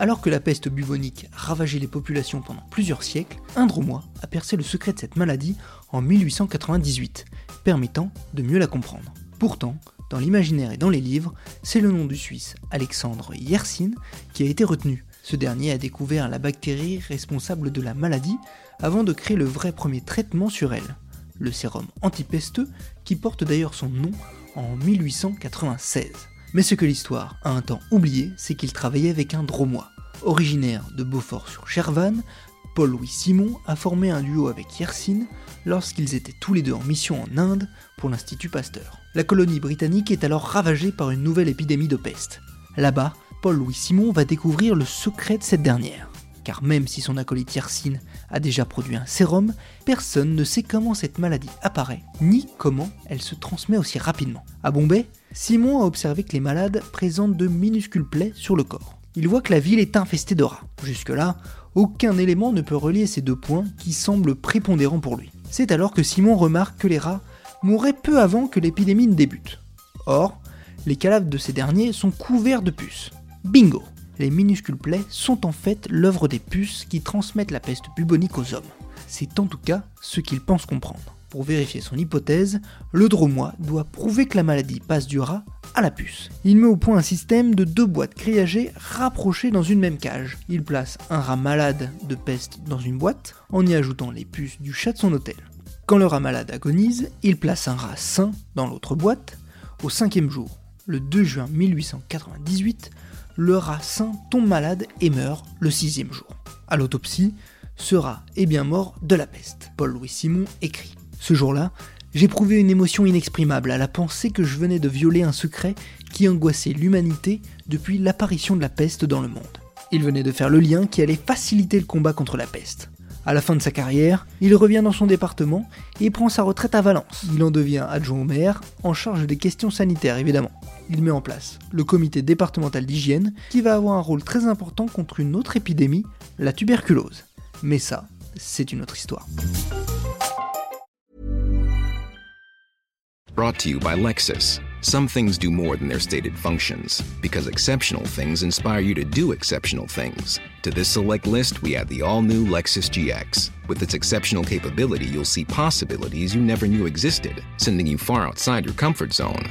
Alors que la peste bubonique ravageait les populations pendant plusieurs siècles, un Dromois a percé le secret de cette maladie en 1898, permettant de mieux la comprendre. Pourtant, dans l'imaginaire et dans les livres, c'est le nom du Suisse Alexandre Yersin qui a été retenu. Ce dernier a découvert la bactérie responsable de la maladie avant de créer le vrai premier traitement sur elle, le sérum antipesteux qui porte d'ailleurs son nom en 1896. Mais ce que l'histoire a un temps oublié, c'est qu'il travaillait avec un dromois. Originaire de Beaufort-sur-Chervanne, Paul-Louis Simon a formé un duo avec Yersin lorsqu'ils étaient tous les deux en mission en Inde pour l'Institut Pasteur. La colonie britannique est alors ravagée par une nouvelle épidémie de peste. Là-bas, Paul-Louis Simon va découvrir le secret de cette dernière. Car même si son acolyte Yersin a déjà produit un sérum, personne ne sait comment cette maladie apparaît, ni comment elle se transmet aussi rapidement. À Bombay, Simon a observé que les malades présentent de minuscules plaies sur le corps. Il voit que la ville est infestée de rats. Jusque-là, aucun élément ne peut relier ces deux points qui semblent prépondérants pour lui. C'est alors que Simon remarque que les rats mouraient peu avant que l'épidémie ne débute. Or, les cadavres de ces derniers sont couverts de puces. Bingo Les minuscules plaies sont en fait l'œuvre des puces qui transmettent la peste bubonique aux hommes. C'est en tout cas ce qu'il pense comprendre. Pour vérifier son hypothèse, le dromois doit prouver que la maladie passe du rat à la puce. Il met au point un système de deux boîtes grillagées rapprochées dans une même cage. Il place un rat malade de peste dans une boîte en y ajoutant les puces du chat de son hôtel. Quand le rat malade agonise, il place un rat sain dans l'autre boîte. Au cinquième jour, le 2 juin 1898, le rat sain tombe malade et meurt le sixième jour. À l'autopsie, ce rat est bien mort de la peste. Paul-Louis Simon écrit. Ce jour-là, j'éprouvais une émotion inexprimable à la pensée que je venais de violer un secret qui angoissait l'humanité depuis l'apparition de la peste dans le monde. Il venait de faire le lien qui allait faciliter le combat contre la peste. À la fin de sa carrière, il revient dans son département et prend sa retraite à Valence. Il en devient adjoint au maire, en charge des questions sanitaires évidemment. Il met en place le comité départemental d'hygiène qui va avoir un rôle très important contre une autre épidémie, la tuberculose. Mais ça, c'est une autre histoire. Brought to you by Lexus. Some things do more than their stated functions, because exceptional things inspire you to do exceptional things. To this select list, we add the all new Lexus GX. With its exceptional capability, you'll see possibilities you never knew existed, sending you far outside your comfort zone.